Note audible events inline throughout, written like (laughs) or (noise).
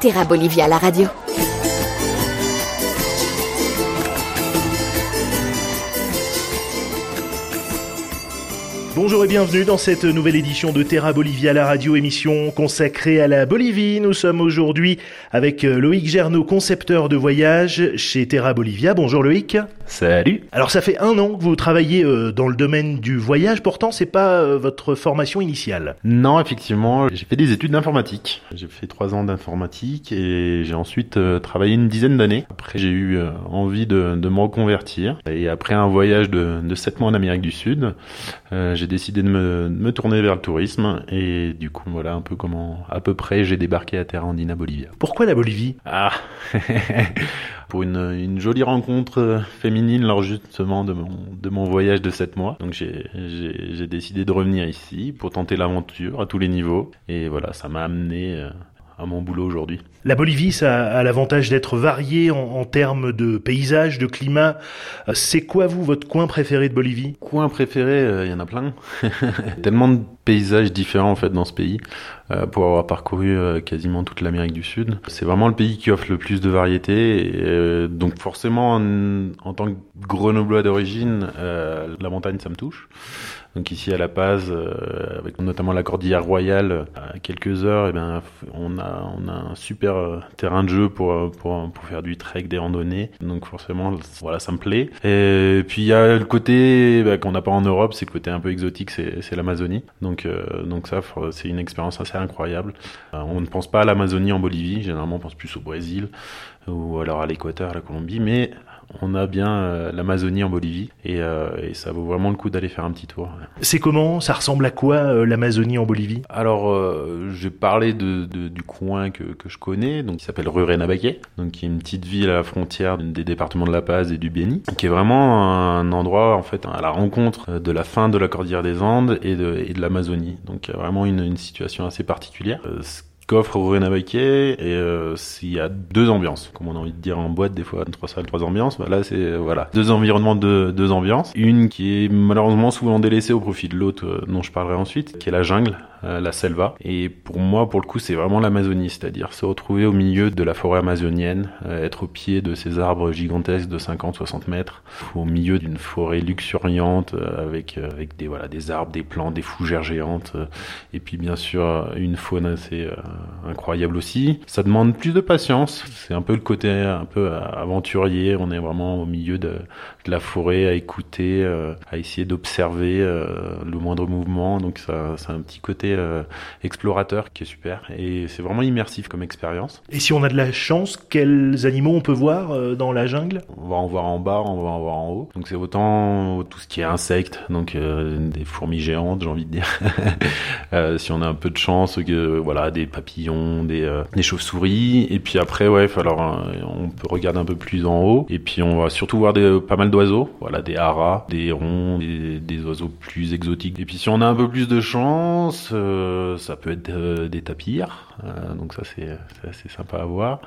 Terra Bolivia, la radio. Bonjour et bienvenue dans cette nouvelle édition de Terra Bolivia, la radio émission consacrée à la Bolivie. Nous sommes aujourd'hui avec euh, Loïc Gernot, concepteur de voyage chez Terra Bolivia. Bonjour Loïc. Salut. Alors ça fait un an que vous travaillez euh, dans le domaine du voyage, pourtant c'est pas euh, votre formation initiale. Non, effectivement, j'ai fait des études d'informatique. J'ai fait trois ans d'informatique et j'ai ensuite travaillé une dizaine d'années. Après j'ai eu envie de, de, me reconvertir et après un voyage de, de sept mois en Amérique du Sud, j'ai décidé de me, me, tourner vers le tourisme et du coup voilà un peu comment à peu près j'ai débarqué à Terra Andina Bolivia. Pourquoi la Bolivie? Ah (laughs) pour une, jolie rencontre féminine lors justement de mon, de mon voyage de 7 mois. Donc j'ai décidé de revenir ici pour tenter l'aventure à tous les niveaux et voilà ça m'a amené euh, à mon boulot aujourd'hui. La Bolivie, ça a l'avantage d'être varié en, termes de paysage, de climat. Euh, c'est quoi, vous, votre coin préféré de Bolivie? Coin préféré, euh, il y en a plein. (laughs) Tellement de paysages différents, en fait, dans ce pays, euh, pour avoir parcouru quasiment toute l'Amérique du Sud. C'est vraiment le pays qui offre le plus de variété. Et, donc, forcément, en, en, tant que grenoblois d'origine, la montagne, ça me touche. Donc ici à La Paz, avec notamment la Cordillère Royale, à quelques heures, et eh bien, on a on a un super euh, terrain de jeu pour, euh, pour, pour faire du trek, des randonnées. Donc forcément, voilà, ça me plaît. Et puis il y a le côté bah, qu'on n'a pas en Europe, c'est le côté un peu exotique, c'est l'Amazonie. Donc, euh, donc ça, c'est une expérience assez incroyable. on ne pense pas à l'Amazonie en Bolivie, généralement on pense plus au Brésil ou alors à l'Équateur, à la Colombie, mais on a bien euh, l'Amazonie en Bolivie et, euh, et, ça vaut vraiment le coup d'aller faire un petit tour. C'est comment? Ça ressemble à quoi euh, l'Amazonie en Bolivie? Alors, j'ai parlé de, de, du coin que, que je connais, donc qui s'appelle Rurrenabaque, donc qui est une petite ville à la frontière des départements de La Paz et du Beni, qui est vraiment un endroit en fait à la rencontre de la fin de la cordillère des Andes et de, et de l'Amazonie. Donc, vraiment une, une situation assez particulière coffre Rurenabaque et euh, s'il y a deux ambiances, comme on a envie de dire en boîte des fois, trois salles, trois ambiances, bah là c'est voilà. Deux environnements de deux ambiances, une qui est malheureusement souvent délaissée au profit de l'autre euh, dont je parlerai ensuite, qui est la jungle, euh, la selva. Et pour moi, pour le coup, c'est vraiment l'Amazonie, c'est-à-dire se retrouver au milieu de la forêt amazonienne, euh, être au pied de ces arbres gigantesques de 50-60 mètres, au milieu d'une forêt luxuriante euh, avec avec des voilà des arbres, des plantes, des fougères géantes, et puis bien sûr une faune assez incroyable aussi. Ça demande plus de patience. C'est un peu le côté un peu aventurier. On est vraiment au milieu de, de la forêt à écouter, à essayer d'observer le moindre mouvement. Donc ça, c'est un petit côté euh, explorateur qui est super et c'est vraiment immersif comme expérience. Et si on a de la chance, quels animaux on peut voir euh, dans la jungle? On va en voir en bas, on va en voir en haut. Donc c'est autant tout ce qui est insectes, donc euh, des fourmis géantes, j'ai envie de dire. (laughs) si on a un peu de chance, voilà, des papillons, des, des chauves-souris. Et puis après, ouais, alors on peut regarder un peu plus en haut. Et puis on va surtout voir des, pas mal d'oiseaux, voilà, des haras, des hérons, des, des oiseaux plus exotiques. Et puis si on a un peu plus de chance, ça peut être euh, des tapirs, euh, donc ça c'est assez sympa à voir,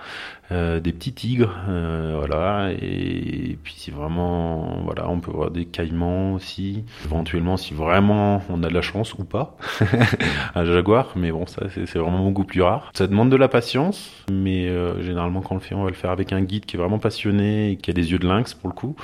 des petits tigres, voilà, et, puis si vraiment, voilà, on peut voir des caïmans aussi, éventuellement si vraiment on a de la chance ou pas, (laughs) un jaguar, mais bon ça c'est vraiment beaucoup plus rare. Ça demande de la patience, mais généralement quand on le fait, on va le faire avec un guide qui est vraiment passionné et qui a des yeux de lynx pour le coup,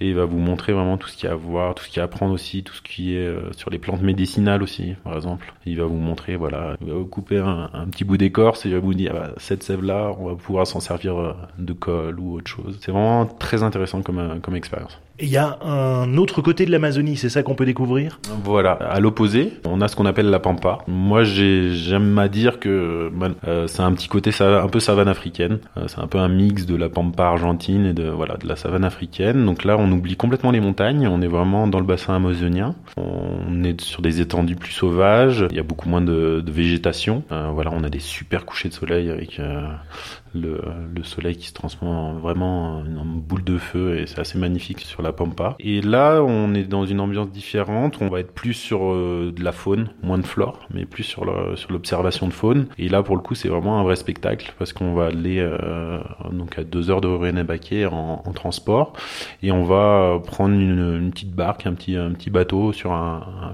et il va vous montrer vraiment tout ce qu'il y a à voir, tout ce qu'il y a à apprendre aussi, tout ce qui est sur les plantes médicinales aussi, par exemple. Il va vous montrer, voilà, il va vous couper un, petit bout d'écorce et il va vous dire, ah bah, cette sève-là, on va pouvoir s'en servir euh, de colle ou autre chose. C'est vraiment très intéressant comme, euh, comme expérience. Il y a un autre côté de l'Amazonie, c'est ça qu'on peut découvrir? Voilà, à l'opposé, on a ce qu'on appelle la pampa. Moi, j'aime à dire que euh, c'est un petit côté un peu savane africaine. c'est un peu un mix de la pampa argentine et de voilà de la savane africaine. Donc là, on oublie complètement les montagnes. On est vraiment dans le bassin amazonien. On est sur des étendues plus sauvages. Il y a beaucoup moins de, de végétation. Euh, voilà, on a des super couchers de soleil avec euh, le, le soleil qui se transforme vraiment en boule de feu et c'est assez magnifique sur la pampa. Et là, on est dans une ambiance différente. On va être plus sur de la faune, moins de flore, mais plus sur l'observation de faune. Et là, pour le coup, c'est vraiment un vrai spectacle parce qu'on va aller donc à deux heures de René-Baquet en, en, transport et on va prendre une, petite barque, un petit un petit bateau sur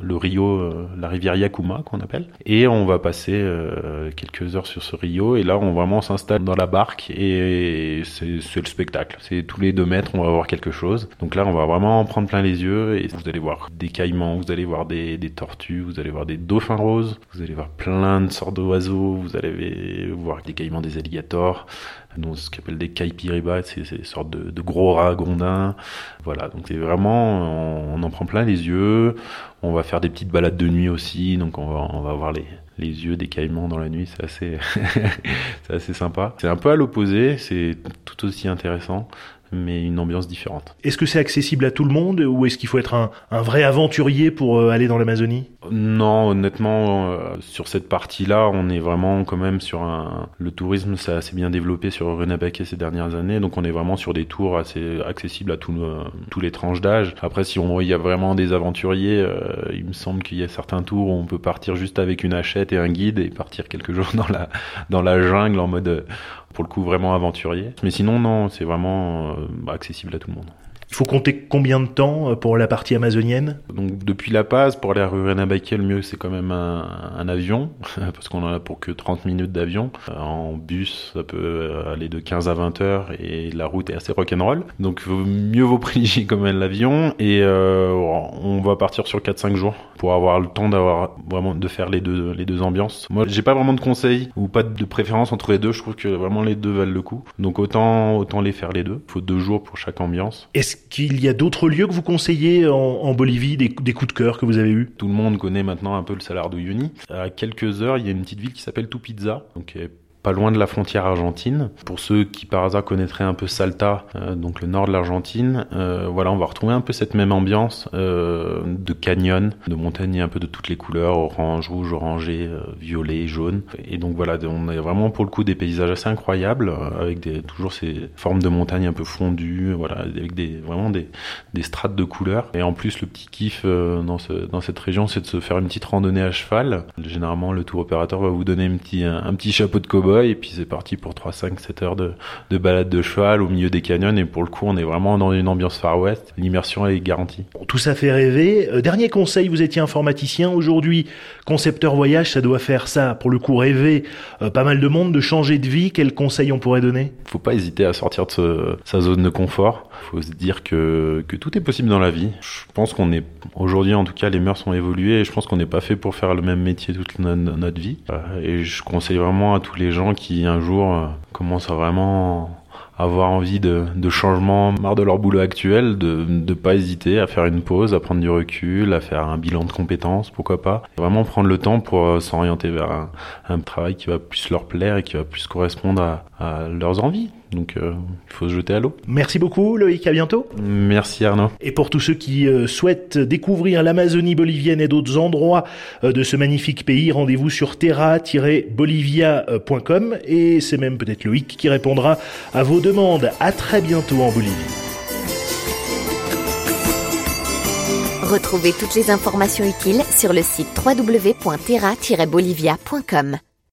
le Rio, la rivière Yakuma qu'on appelle, et on va passer euh, quelques heures sur ce Rio et là on vraiment s'installe dans la barque et c'est le spectacle. C'est tous les deux mètres on va voir quelque chose. Donc là on va vraiment prendre plein les yeux et vous allez voir des caïmans, vous allez voir des, des tortues, vous allez voir des dauphins roses, vous allez voir plein de sortes d'oiseaux, vous allez voir des caïmans, des alligators, donc ce qu'on appelle des caipiribas, c'est ces sortes de, de, gros ragondins. Voilà, donc c'est vraiment, on, en prend plein les yeux. On va faire des petites balades de nuit aussi, donc on va, on va voir les, les yeux des caïmans dans la nuit, c'est assez, (laughs) c'est assez sympa. C'est un peu à l'opposé, c'est tout aussi intéressant mais une ambiance différente. Est-ce que c'est accessible à tout le monde ou est-ce qu'il faut être un, un vrai aventurier pour euh, aller dans l'Amazonie? Non, honnêtement, euh, sur cette partie-là, on est vraiment quand même sur un... Le tourisme, s'est assez bien développé sur Renabaquet ces dernières années, donc on est vraiment sur des tours assez accessibles à tout, euh, tous les tranches d'âge. Après, si on, il y a vraiment des aventuriers, il me semble qu'il y a certains tours où on peut partir juste avec une hachette et un guide et partir quelques (laughs) jours dans la, dans la jungle en mode pour le coup vraiment aventurier. Mais sinon, non, c'est vraiment euh, accessible à tout le monde. Il faut compter combien de temps euh, pour la partie amazonienne Donc depuis La Paz, pour aller à Rurrenabaque, le mieux c'est quand même un, un avion, (laughs) parce qu'on en a pour que 30 minutes d'avion. Euh, en bus, ça peut euh, aller de 15 à 20 heures et la route est assez rock'n'roll. Donc mieux vaut privilégier quand même l'avion et euh, on va partir sur 4-5 jours pour avoir le temps d'avoir vraiment de faire les deux les deux ambiances. Moi, j'ai pas vraiment de conseils ou pas de préférence entre les deux. Je trouve que vraiment les deux valent le coup. Donc autant autant les faire les deux. Il faut deux jours pour chaque ambiance. Est-ce qu'il y a d'autres lieux que vous conseillez en, Bolivie, des, coups de cœur que vous avez eus? Tout le monde connaît maintenant un peu le Salar de Uyuni. À quelques heures, il y a une petite ville qui s'appelle Tupizza, donc pas loin de la frontière argentine. Pour ceux qui par hasard connaîtraient un peu Salta, euh, donc le nord de l'Argentine, euh, voilà, on va retrouver un peu cette même ambiance euh, de canyon, de montagnes un peu de toutes les couleurs, orange, rouge, orangé, euh, violet, jaune. Et donc voilà, on a vraiment pour le coup des paysages assez incroyables, euh, avec des, toujours ces formes de montagnes un peu fondues, voilà, avec des vraiment des, des strates de couleurs. Et en plus, le petit kiff dans, ce, dans cette région, c'est de se faire une petite randonnée à cheval. Généralement, le tour opérateur va vous donner un petit, un, un petit chapeau de et puis c'est parti pour 3, 5, 7 heures de, de balade de cheval au milieu des canyons et pour le coup on est vraiment dans une ambiance Far West, l'immersion est garantie. tout ça fait rêver. Euh, dernier conseil, vous étiez informaticien, aujourd'hui concepteur voyage, ça doit faire ça, pour le coup rêver euh, pas mal de monde, de changer de vie, quel conseil on pourrait donner? Faut pas hésiter à sortir de sa zone de confort, faut se dire que, que tout est possible dans la vie. Je pense qu'on est, aujourd'hui en tout cas les mœurs sont évoluées et je pense qu'on n'est pas fait pour faire le même métier toute notre vie. Euh, et je conseille vraiment à tous les gens qui un jour euh, commencent à vraiment avoir envie de, changement, marre de leur boulot actuel, de ne pas hésiter à faire une pause, à prendre du recul, à faire un bilan de compétences, pourquoi pas. Vraiment prendre le temps pour euh, s'orienter vers un, travail qui va plus leur plaire et qui va plus correspondre à leurs envies. Donc euh, il faut se jeter à l'eau. Merci beaucoup Loïc, à bientôt. Merci Arnaud. Et pour tous ceux qui euh, souhaitent découvrir l'Amazonie bolivienne et d'autres endroits euh, de ce magnifique pays, rendez-vous sur terra-bolivia.com et c'est même peut-être Loïc qui répondra à vos demandes. À très bientôt en Bolivie. Retrouvez toutes les informations utiles sur le site www.terra-bolivia.com.